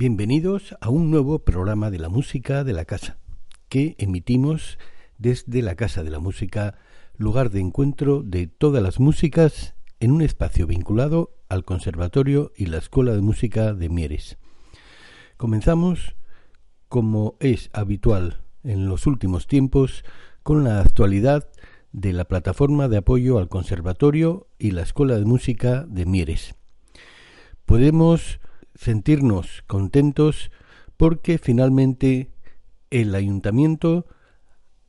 Bienvenidos a un nuevo programa de la música de la casa, que emitimos desde la Casa de la Música, lugar de encuentro de todas las músicas en un espacio vinculado al Conservatorio y la Escuela de Música de Mieres. Comenzamos, como es habitual en los últimos tiempos, con la actualidad de la plataforma de apoyo al Conservatorio y la Escuela de Música de Mieres. Podemos sentirnos contentos porque finalmente el ayuntamiento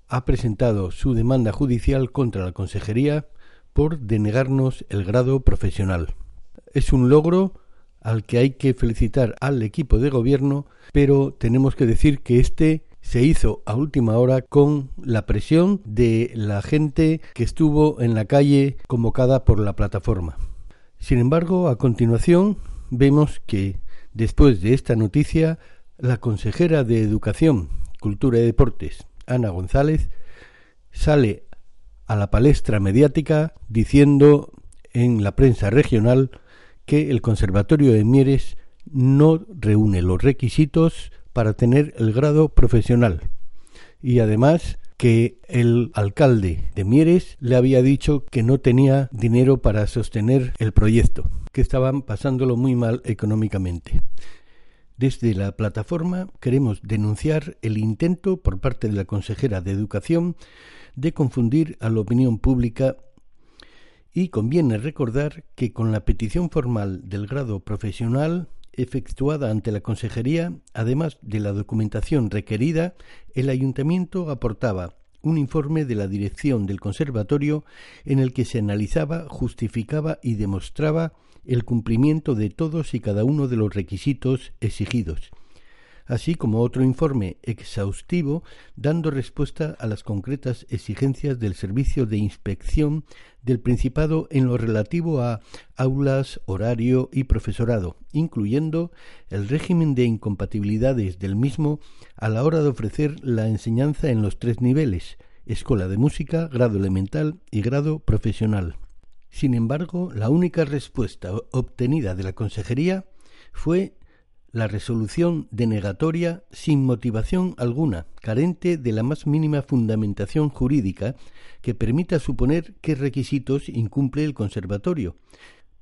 ha presentado su demanda judicial contra la consejería por denegarnos el grado profesional. Es un logro al que hay que felicitar al equipo de gobierno, pero tenemos que decir que este se hizo a última hora con la presión de la gente que estuvo en la calle convocada por la plataforma. Sin embargo, a continuación vemos que después de esta noticia, la consejera de Educación, Cultura y Deportes, Ana González, sale a la palestra mediática diciendo en la prensa regional que el Conservatorio de Mieres no reúne los requisitos para tener el grado profesional. Y además que el alcalde de Mieres le había dicho que no tenía dinero para sostener el proyecto, que estaban pasándolo muy mal económicamente. Desde la plataforma queremos denunciar el intento por parte de la consejera de Educación de confundir a la opinión pública y conviene recordar que con la petición formal del grado profesional efectuada ante la Consejería, además de la documentación requerida, el Ayuntamiento aportaba un informe de la dirección del Conservatorio en el que se analizaba, justificaba y demostraba el cumplimiento de todos y cada uno de los requisitos exigidos, así como otro informe exhaustivo dando respuesta a las concretas exigencias del Servicio de Inspección del Principado en lo relativo a aulas, horario y profesorado, incluyendo el régimen de incompatibilidades del mismo a la hora de ofrecer la enseñanza en los tres niveles, escuela de música, grado elemental y grado profesional. Sin embargo, la única respuesta obtenida de la Consejería fue la resolución denegatoria sin motivación alguna, carente de la más mínima fundamentación jurídica que permita suponer qué requisitos incumple el conservatorio.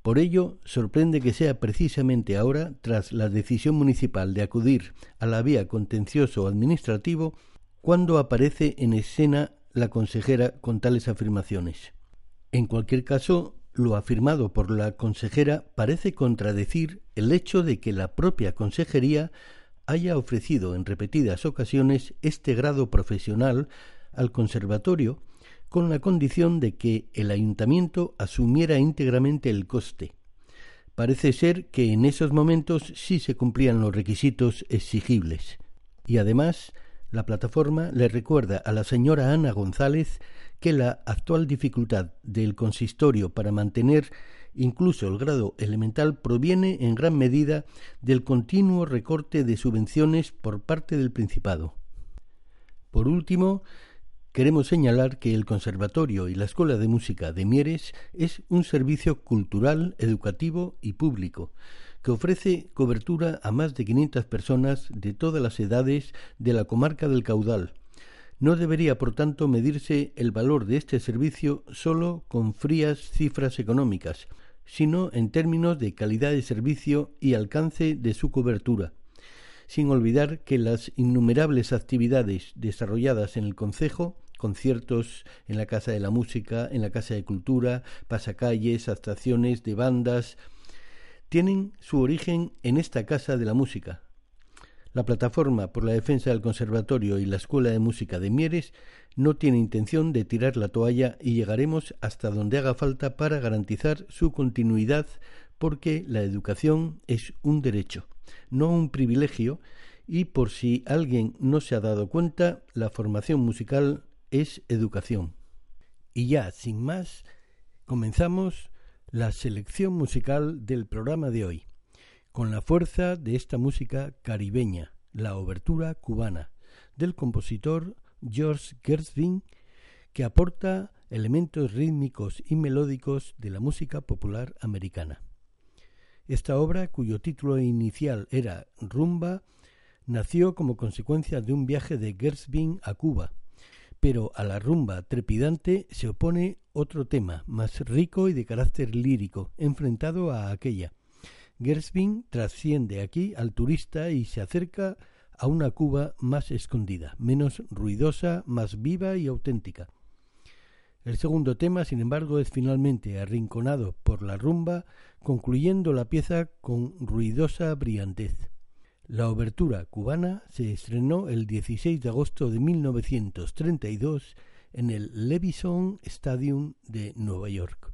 Por ello, sorprende que sea precisamente ahora, tras la decisión municipal de acudir a la vía contencioso administrativo, cuando aparece en escena la consejera con tales afirmaciones. En cualquier caso, lo afirmado por la consejera parece contradecir el hecho de que la propia consejería haya ofrecido en repetidas ocasiones este grado profesional al conservatorio con la condición de que el ayuntamiento asumiera íntegramente el coste. Parece ser que en esos momentos sí se cumplían los requisitos exigibles. Y además, la plataforma le recuerda a la señora Ana González que la actual dificultad del consistorio para mantener incluso el grado elemental proviene en gran medida del continuo recorte de subvenciones por parte del Principado. Por último, queremos señalar que el Conservatorio y la Escuela de Música de Mieres es un servicio cultural, educativo y público que ofrece cobertura a más de 500 personas de todas las edades de la comarca del Caudal, no debería, por tanto, medirse el valor de este servicio solo con frías cifras económicas, sino en términos de calidad de servicio y alcance de su cobertura, sin olvidar que las innumerables actividades desarrolladas en el concejo conciertos en la Casa de la Música, en la Casa de Cultura, pasacalles, actuaciones de bandas, tienen su origen en esta Casa de la Música, la Plataforma por la Defensa del Conservatorio y la Escuela de Música de Mieres no tiene intención de tirar la toalla y llegaremos hasta donde haga falta para garantizar su continuidad porque la educación es un derecho, no un privilegio, y por si alguien no se ha dado cuenta, la formación musical es educación. Y ya, sin más, comenzamos la selección musical del programa de hoy con la fuerza de esta música caribeña, la obertura cubana, del compositor George Gershwin, que aporta elementos rítmicos y melódicos de la música popular americana. Esta obra, cuyo título inicial era Rumba, nació como consecuencia de un viaje de Gershwin a Cuba, pero a la rumba trepidante se opone otro tema, más rico y de carácter lírico, enfrentado a aquella. Gershwin trasciende aquí al turista y se acerca a una Cuba más escondida, menos ruidosa, más viva y auténtica. El segundo tema, sin embargo, es finalmente arrinconado por la rumba, concluyendo la pieza con ruidosa brillantez. La obertura cubana se estrenó el 16 de agosto de 1932 en el Levison Stadium de Nueva York.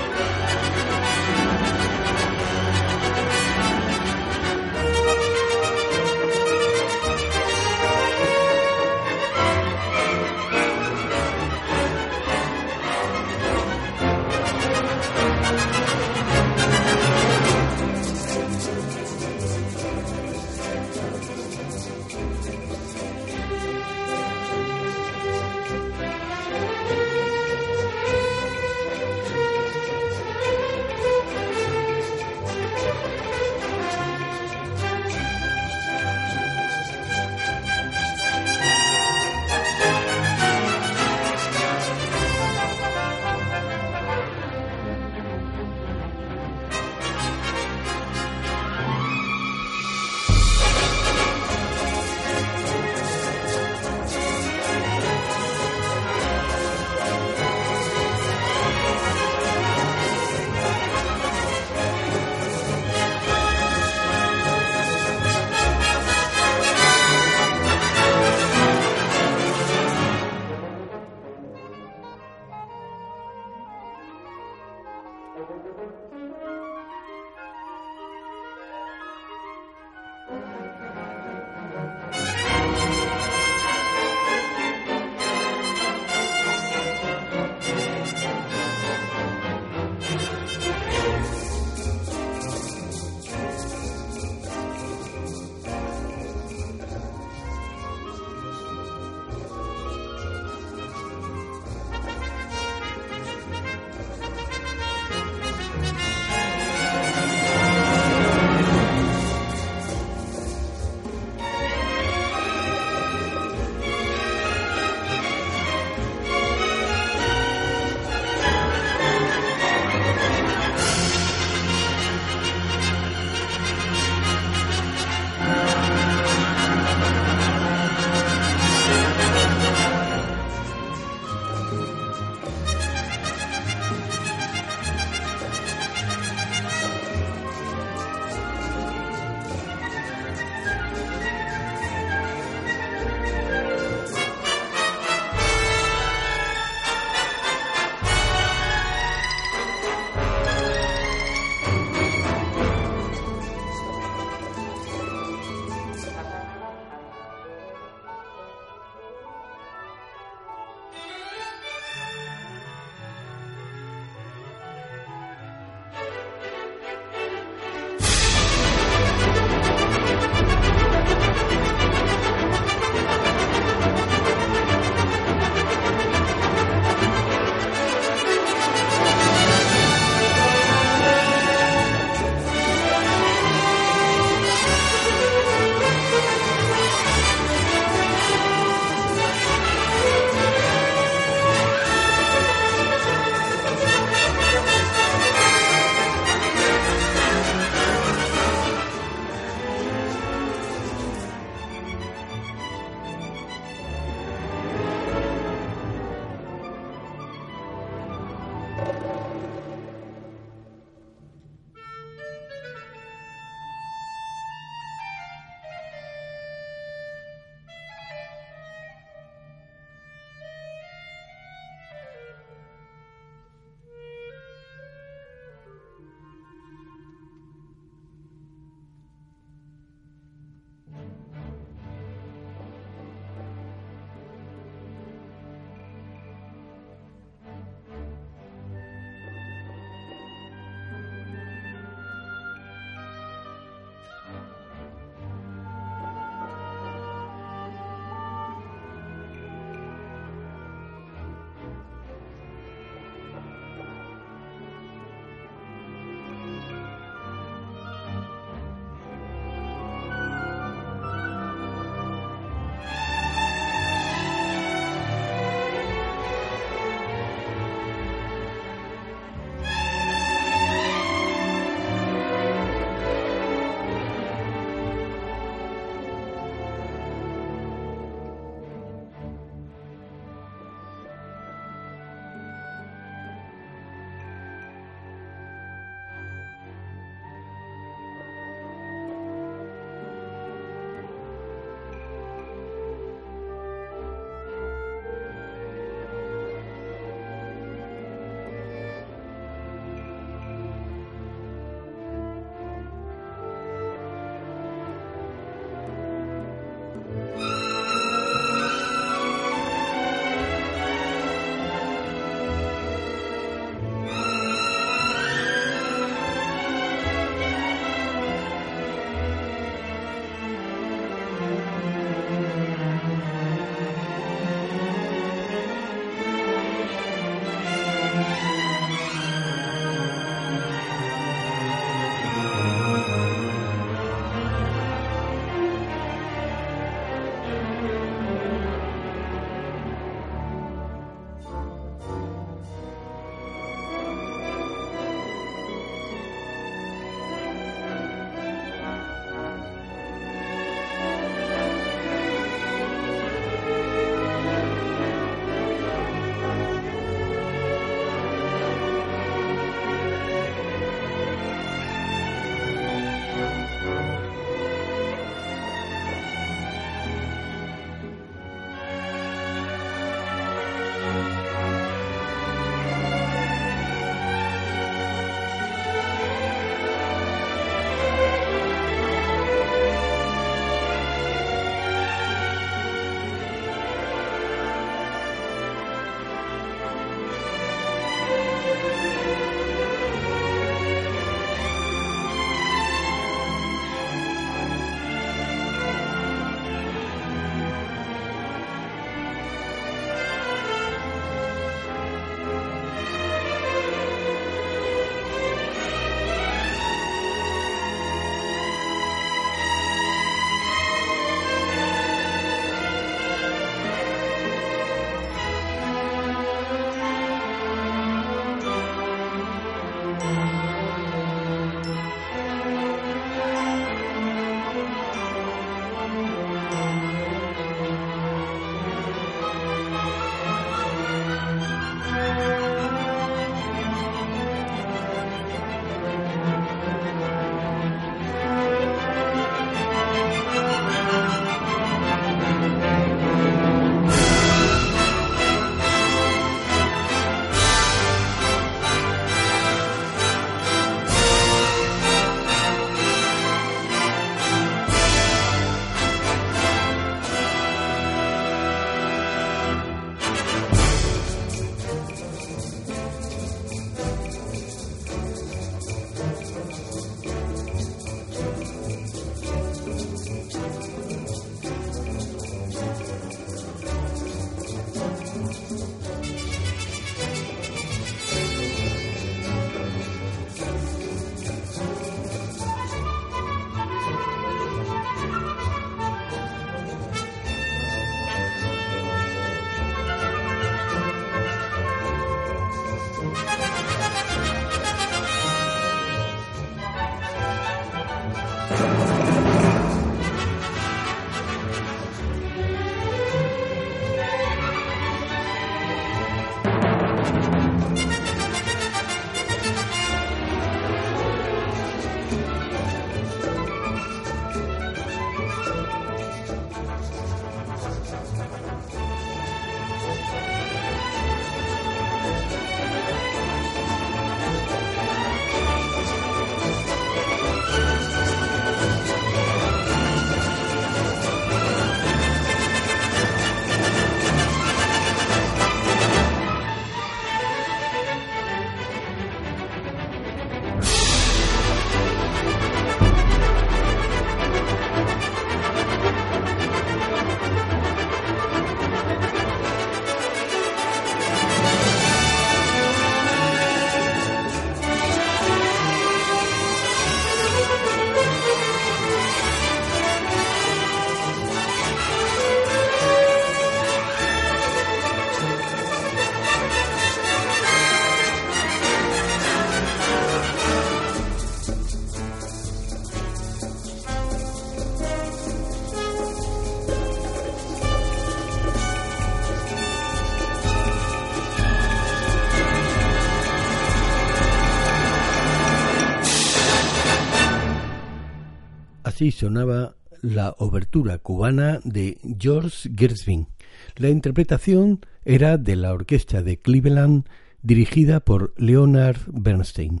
Sonaba la obertura cubana de George Gershwin. La interpretación era de la orquesta de Cleveland dirigida por Leonard Bernstein.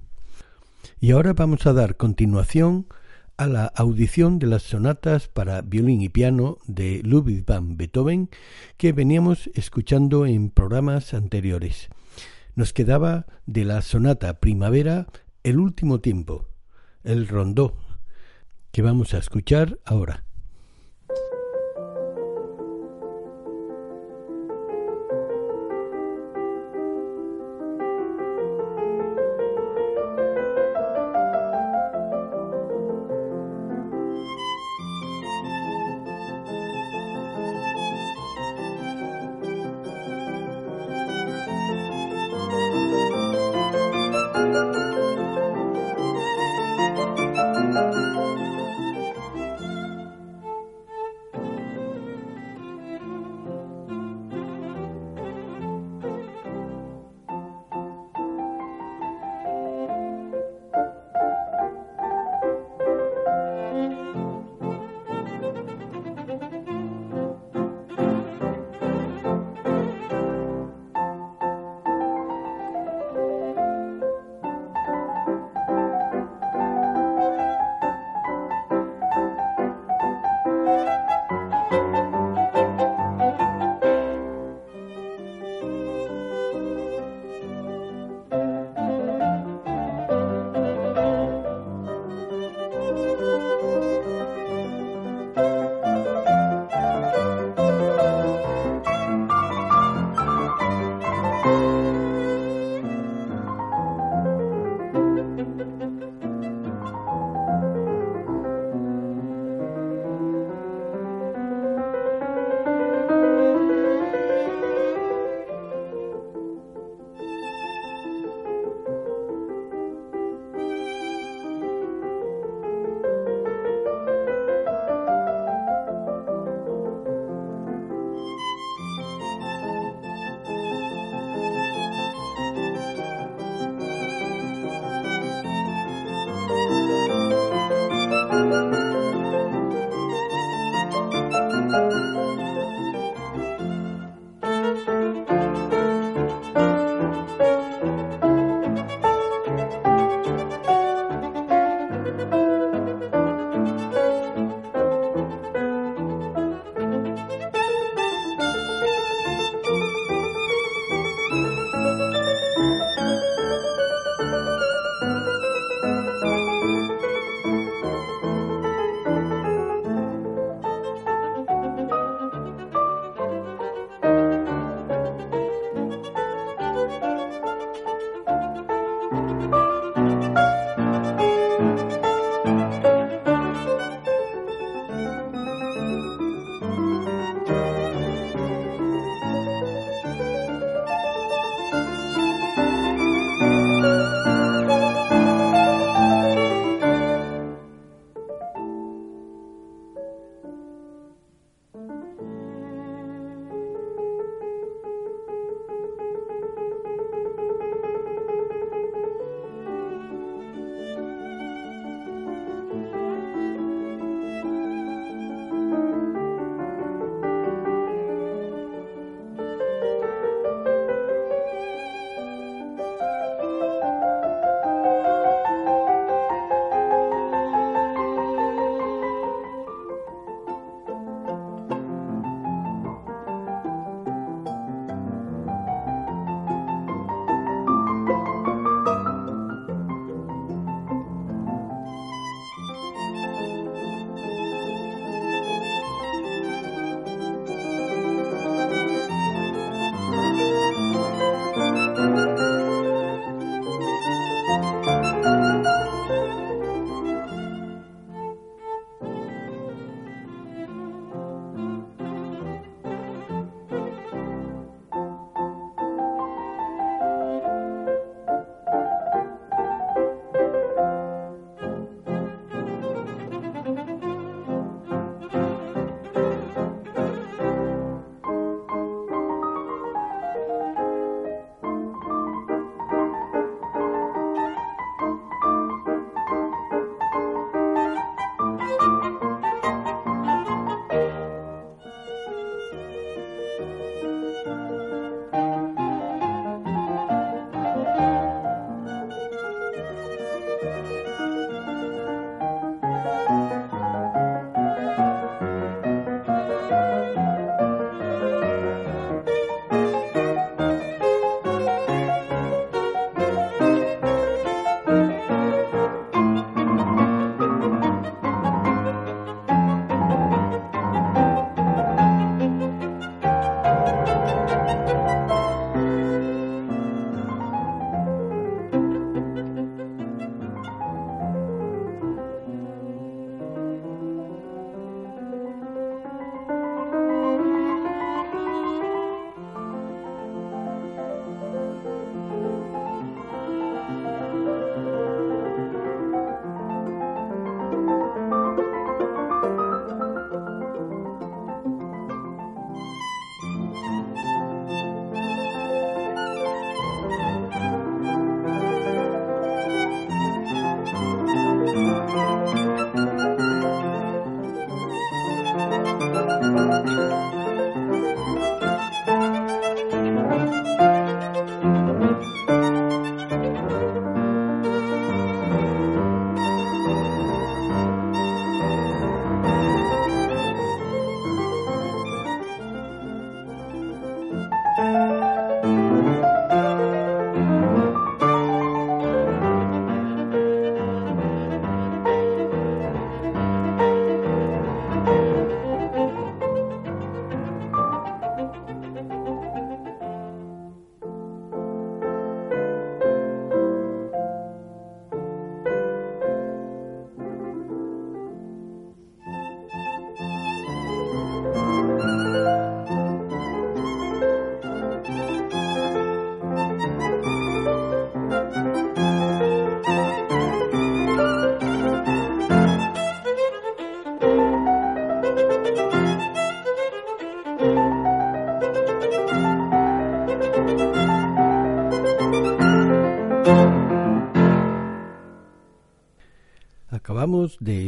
Y ahora vamos a dar continuación a la audición de las sonatas para violín y piano de Ludwig van Beethoven que veníamos escuchando en programas anteriores. Nos quedaba de la sonata primavera el último tiempo, el rondó, que vamos a escuchar ahora.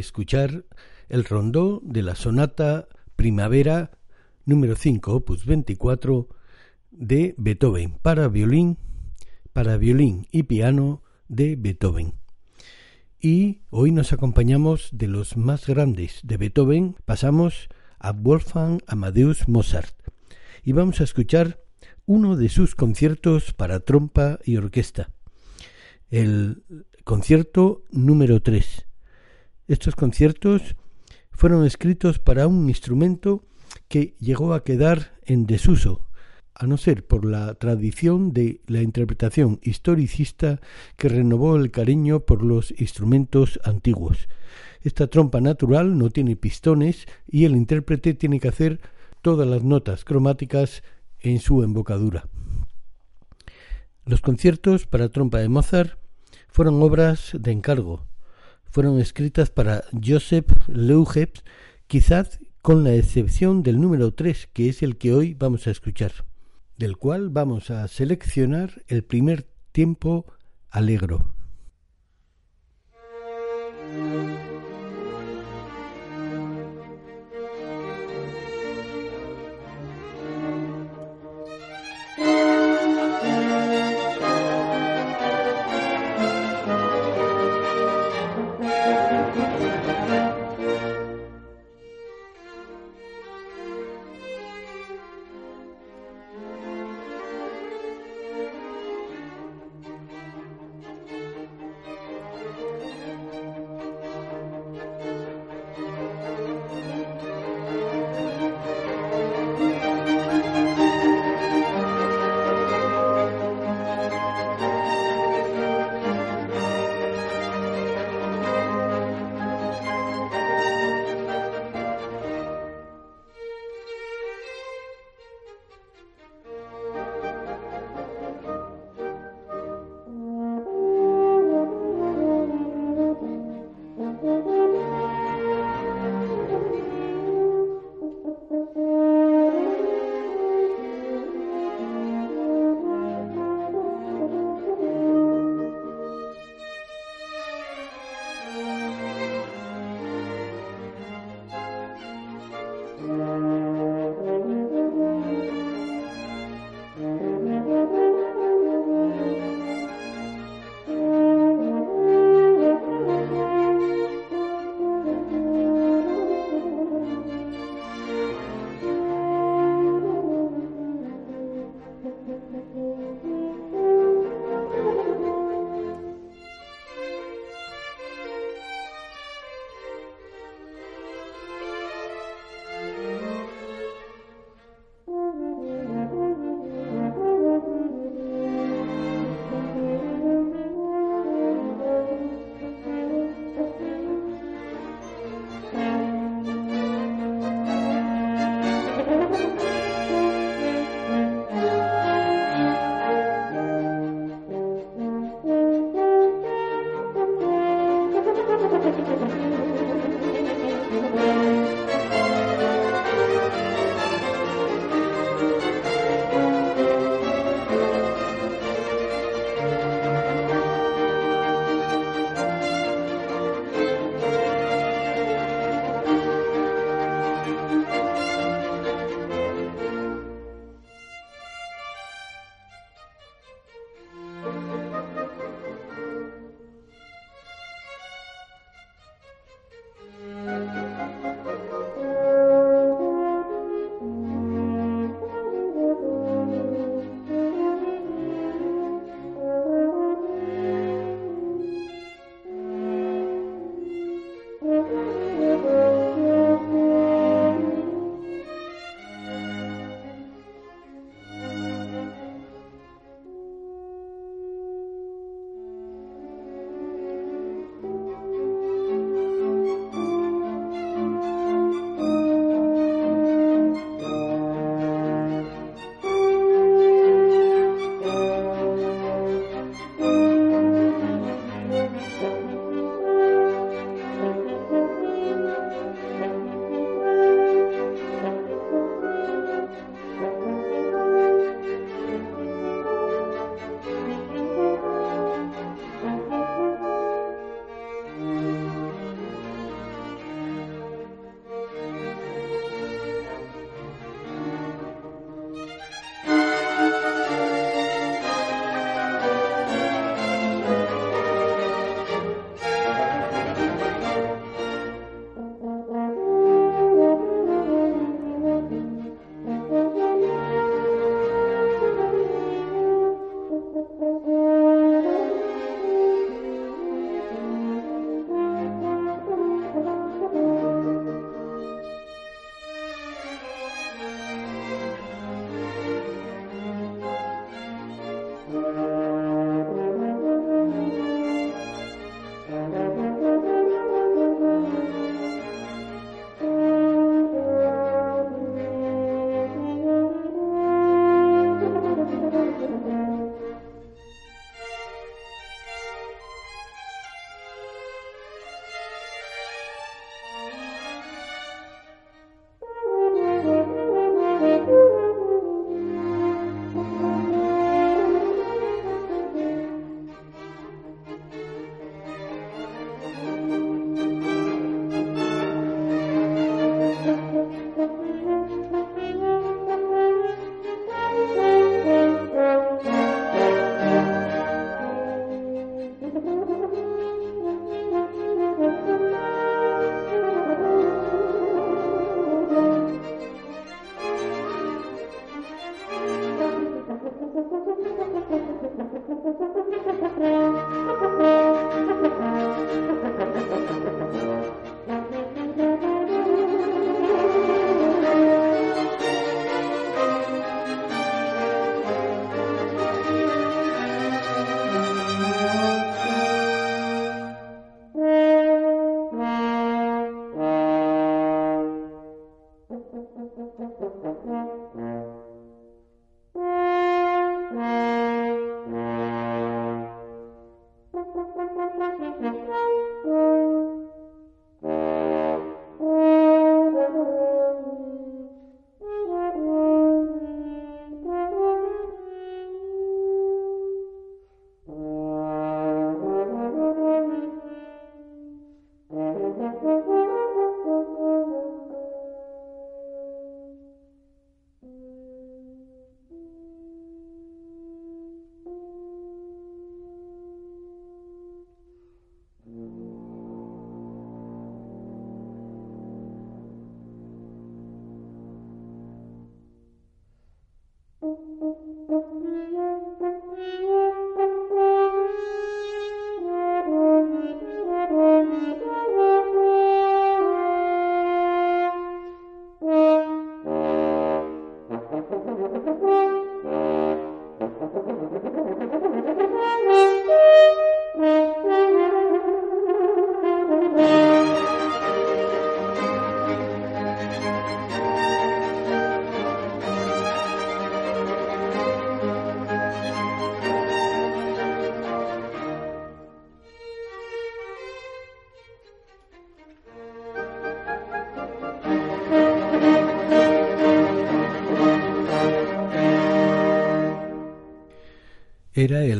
Escuchar el rondó de la sonata Primavera número 5, opus 24 de Beethoven para violín, para violín y piano de Beethoven. Y hoy nos acompañamos de los más grandes de Beethoven, pasamos a Wolfgang Amadeus Mozart y vamos a escuchar uno de sus conciertos para trompa y orquesta, el concierto número 3. Estos conciertos fueron escritos para un instrumento que llegó a quedar en desuso, a no ser por la tradición de la interpretación historicista que renovó el cariño por los instrumentos antiguos. Esta trompa natural no tiene pistones y el intérprete tiene que hacer todas las notas cromáticas en su embocadura. Los conciertos para trompa de Mozart fueron obras de encargo. Fueron escritas para Joseph Leugebs, quizás con la excepción del número 3, que es el que hoy vamos a escuchar, del cual vamos a seleccionar el primer tiempo alegro.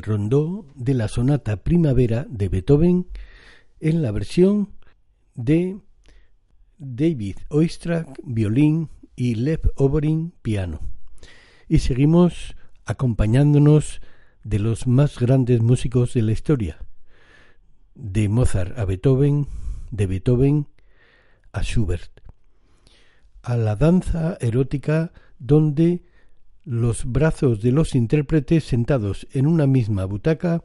Rondó de la sonata Primavera de Beethoven en la versión de David Oistrakh, violín, y Lev Oborin, piano. Y seguimos acompañándonos de los más grandes músicos de la historia, de Mozart a Beethoven, de Beethoven a Schubert, a la danza erótica donde los brazos de los intérpretes sentados en una misma butaca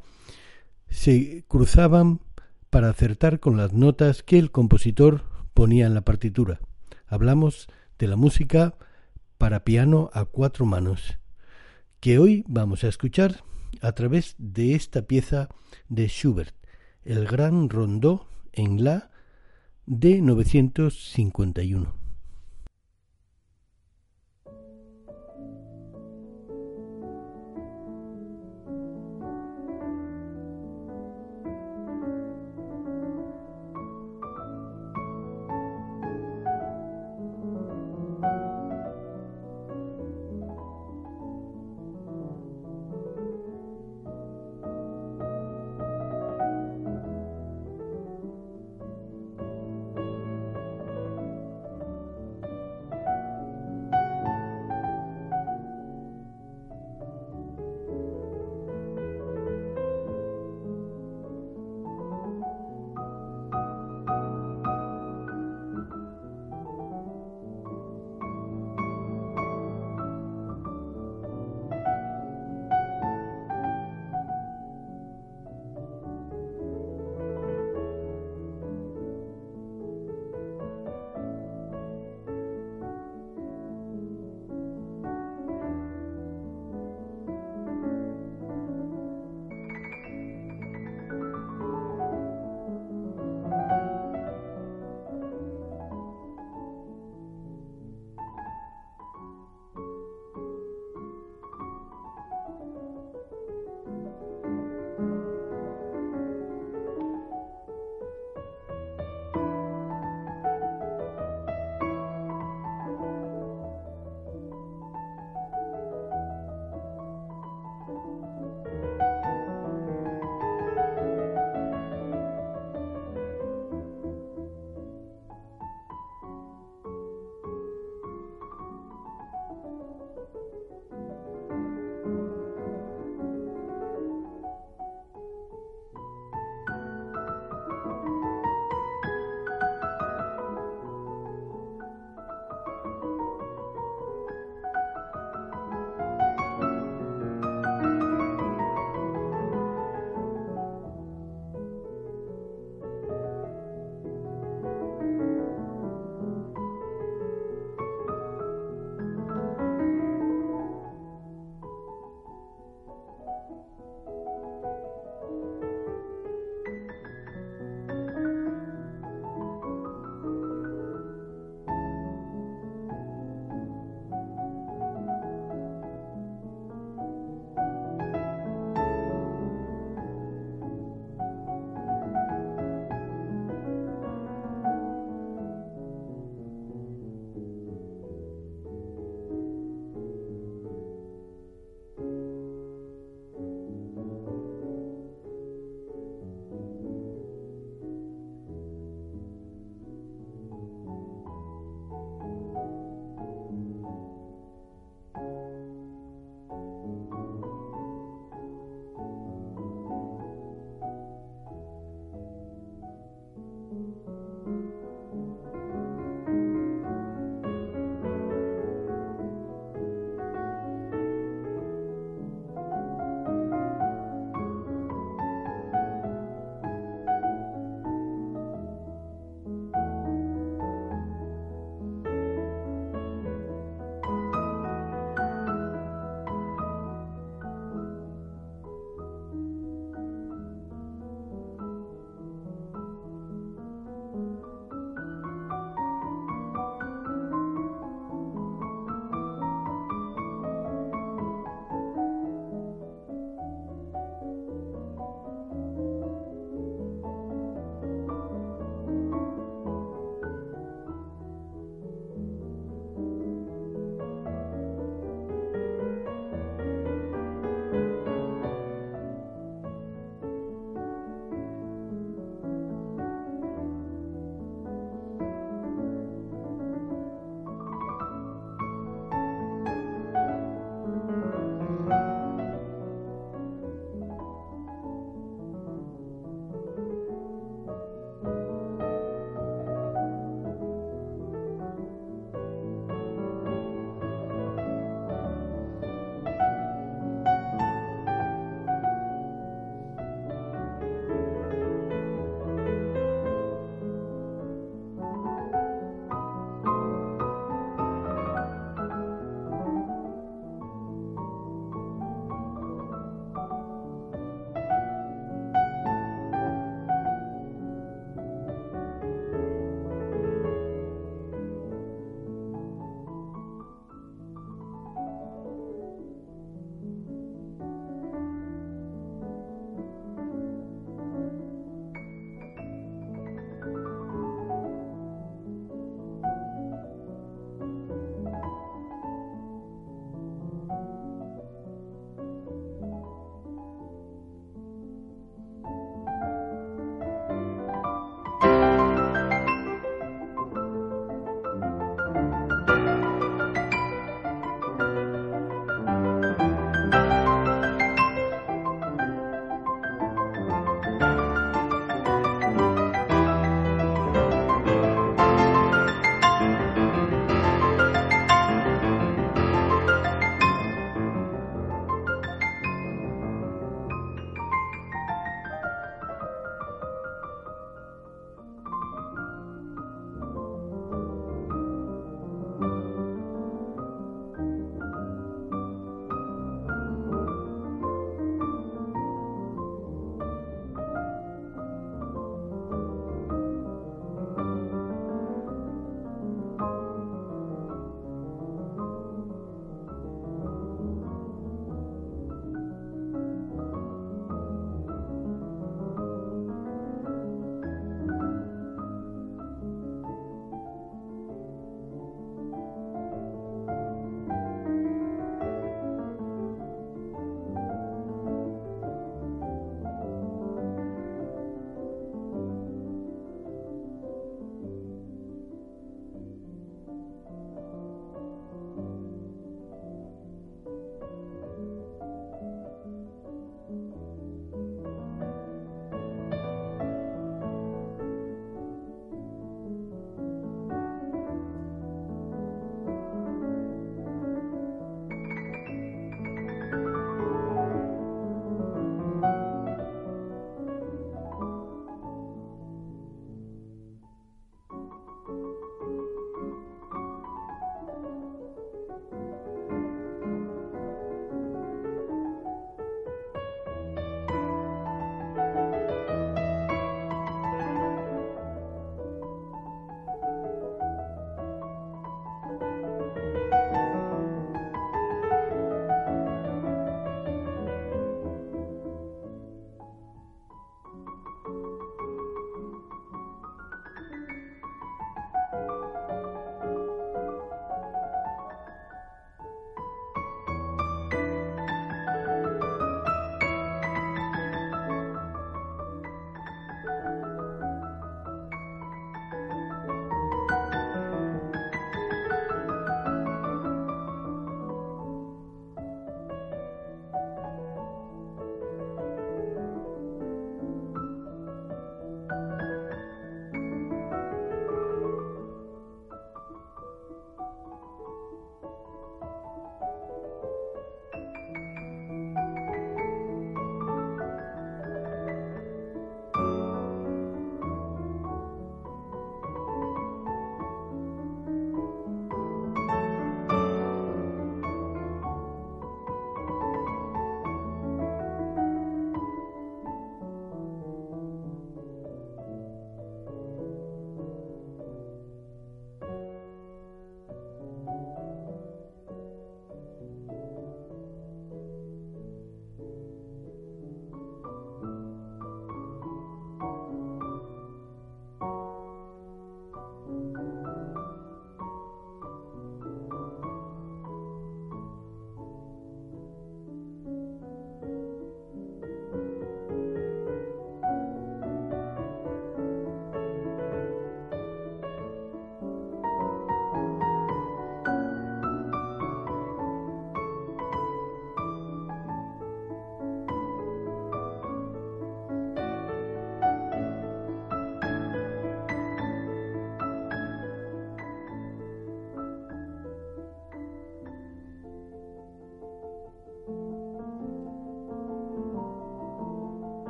se cruzaban para acertar con las notas que el compositor ponía en la partitura. Hablamos de la música para piano a cuatro manos, que hoy vamos a escuchar a través de esta pieza de Schubert, el gran rondó en la de 951.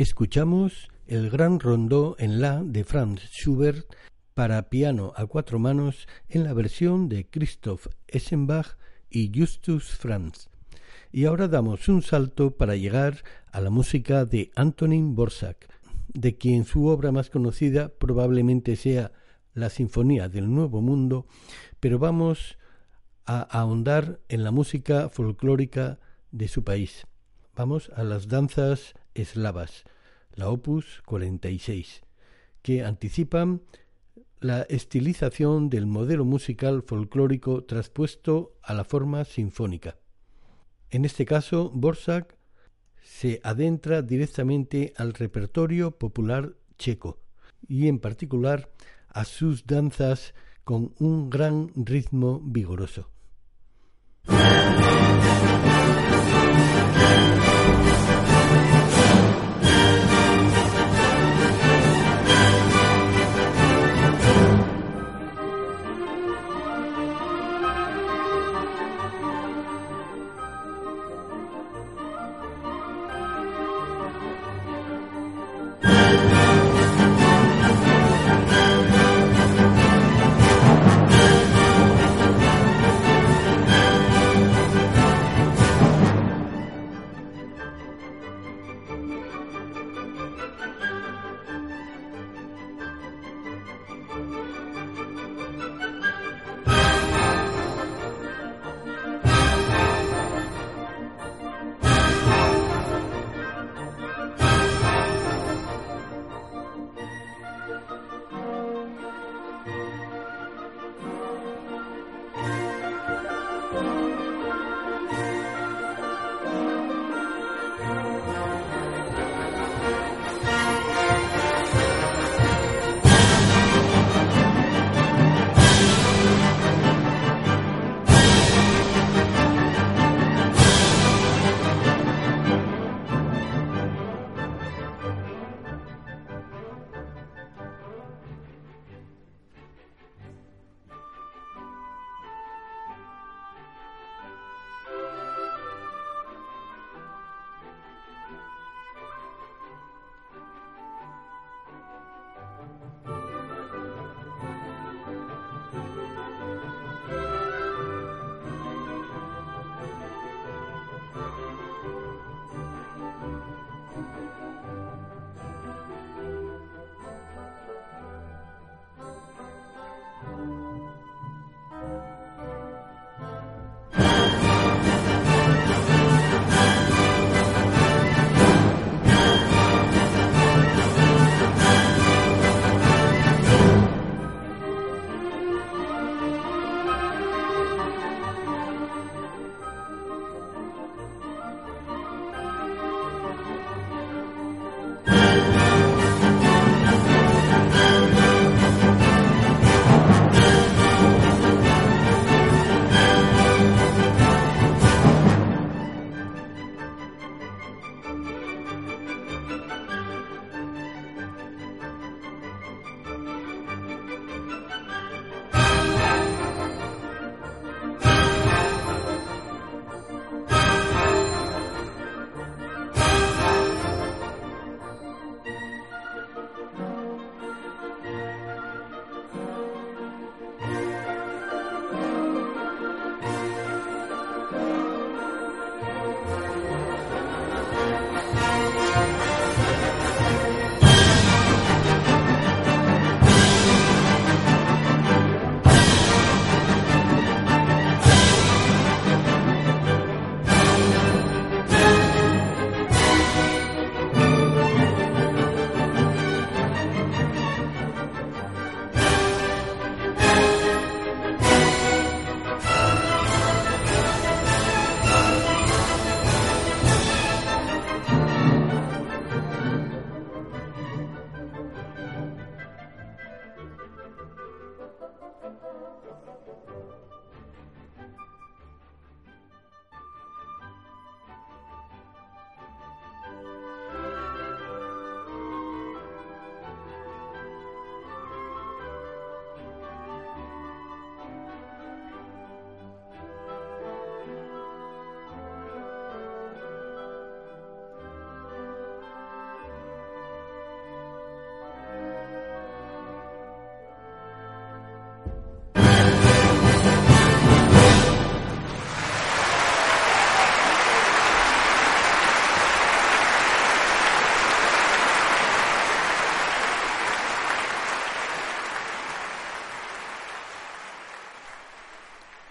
Escuchamos el gran rondó en la de Franz Schubert para piano a cuatro manos en la versión de Christoph Essenbach y Justus Franz. Y ahora damos un salto para llegar a la música de Antonin Borsak, de quien su obra más conocida probablemente sea la Sinfonía del Nuevo Mundo, pero vamos a ahondar en la música folclórica de su país. Vamos a las danzas eslavas, la Opus 46, que anticipan la estilización del modelo musical folclórico traspuesto a la forma sinfónica. En este caso, Borsak se adentra directamente al repertorio popular checo y en particular a sus danzas con un gran ritmo vigoroso.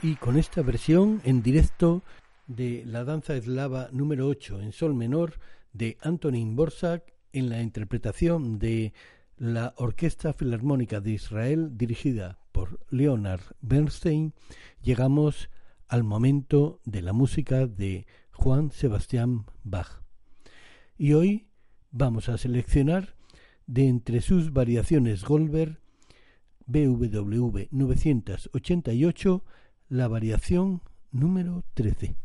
Y con esta versión en directo de la danza eslava número 8 en sol menor de Antonín Borsak en la interpretación de la Orquesta Filarmónica de Israel dirigida por Leonard Bernstein, llegamos al momento de la música de Juan Sebastián Bach. Y hoy vamos a seleccionar de entre sus variaciones Goldberg BWV 988 la variación número 13.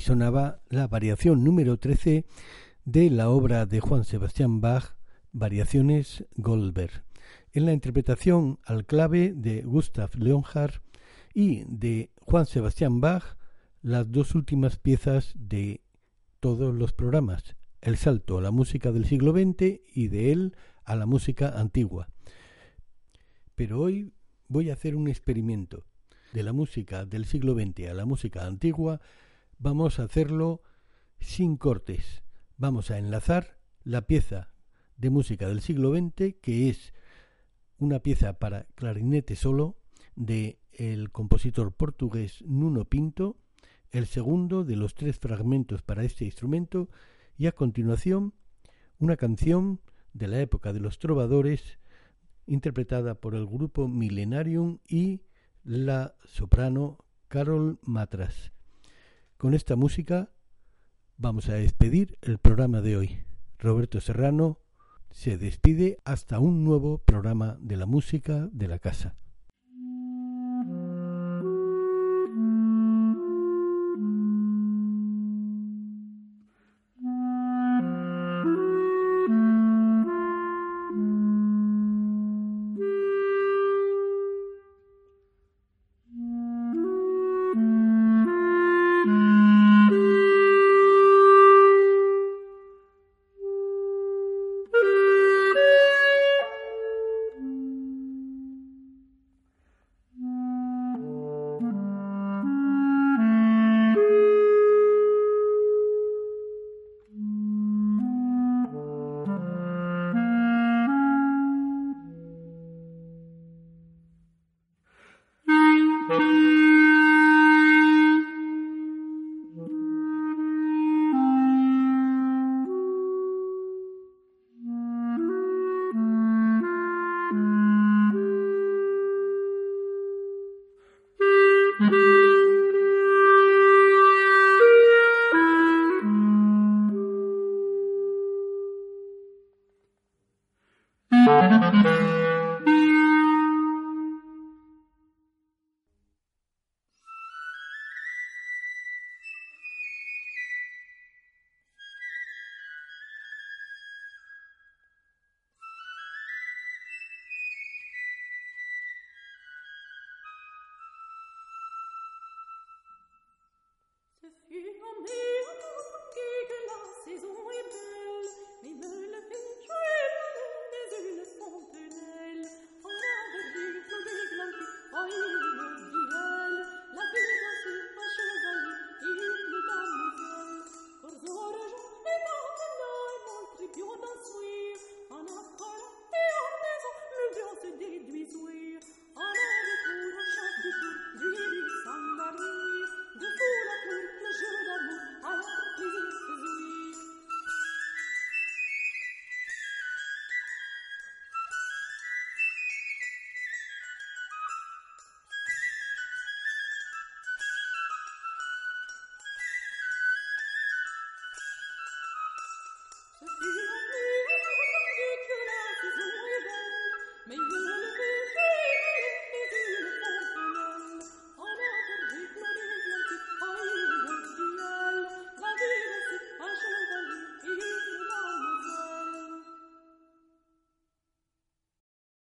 Sonaba la variación número 13 de la obra de Juan Sebastián Bach, Variaciones Goldberg, en la interpretación al clave de Gustav Leonhardt y de Juan Sebastián Bach, las dos últimas piezas de todos los programas, el salto a la música del siglo XX y de él a la música antigua. Pero hoy voy a hacer un experimento de la música del siglo XX a la música antigua vamos a hacerlo sin cortes. Vamos a enlazar la pieza de música del siglo XX, que es una pieza para clarinete solo de el compositor portugués Nuno Pinto, el segundo de los tres fragmentos para este instrumento, y a continuación una canción de la época de los trovadores, interpretada por el grupo Millenarium y la soprano Carol Matras. Con esta música vamos a despedir el programa de hoy. Roberto Serrano se despide hasta un nuevo programa de la música de la casa.